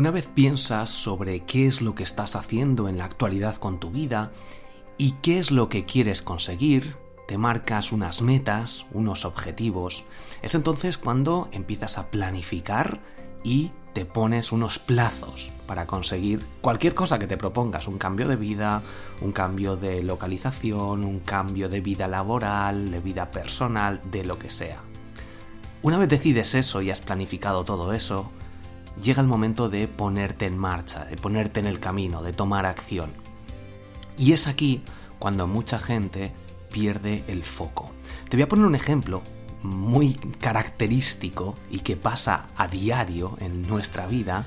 Una vez piensas sobre qué es lo que estás haciendo en la actualidad con tu vida y qué es lo que quieres conseguir, te marcas unas metas, unos objetivos, es entonces cuando empiezas a planificar y te pones unos plazos para conseguir cualquier cosa que te propongas, un cambio de vida, un cambio de localización, un cambio de vida laboral, de vida personal, de lo que sea. Una vez decides eso y has planificado todo eso, llega el momento de ponerte en marcha, de ponerte en el camino, de tomar acción. Y es aquí cuando mucha gente pierde el foco. Te voy a poner un ejemplo muy característico y que pasa a diario en nuestra vida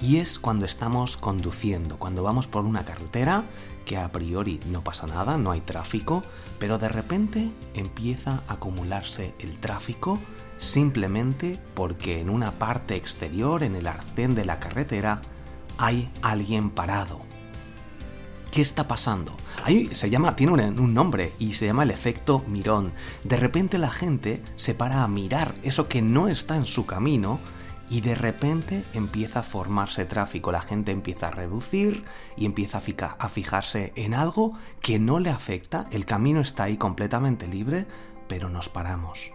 y es cuando estamos conduciendo, cuando vamos por una carretera que a priori no pasa nada, no hay tráfico, pero de repente empieza a acumularse el tráfico simplemente porque en una parte exterior, en el arcén de la carretera, hay alguien parado. ¿Qué está pasando? Ahí se llama, tiene un, nombre y se llama el efecto mirón. De repente la gente se para a mirar eso que no está en su camino y de repente empieza a formarse tráfico. La gente empieza a reducir y empieza a fijarse en algo que no le afecta. El camino está ahí completamente libre, pero nos paramos.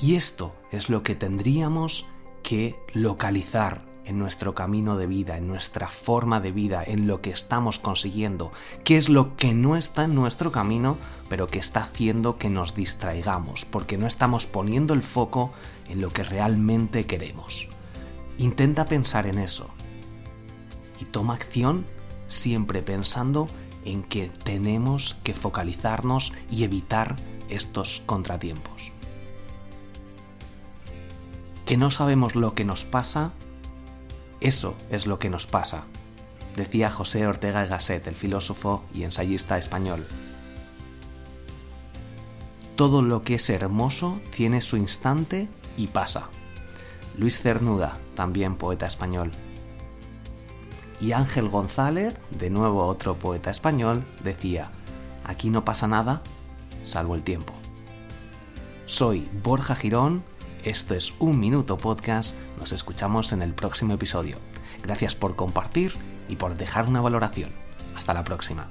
Y esto es lo que tendríamos que localizar en nuestro camino de vida, en nuestra forma de vida, en lo que estamos consiguiendo, qué es lo que no está en nuestro camino, pero que está haciendo que nos distraigamos, porque no estamos poniendo el foco en lo que realmente queremos. Intenta pensar en eso y toma acción siempre pensando en que tenemos que focalizarnos y evitar estos contratiempos que no sabemos lo que nos pasa, eso es lo que nos pasa, decía José Ortega y Gasset, el filósofo y ensayista español. Todo lo que es hermoso tiene su instante y pasa. Luis Cernuda, también poeta español. Y Ángel González, de nuevo otro poeta español, decía, aquí no pasa nada, salvo el tiempo. Soy Borja Girón esto es Un Minuto Podcast. Nos escuchamos en el próximo episodio. Gracias por compartir y por dejar una valoración. Hasta la próxima.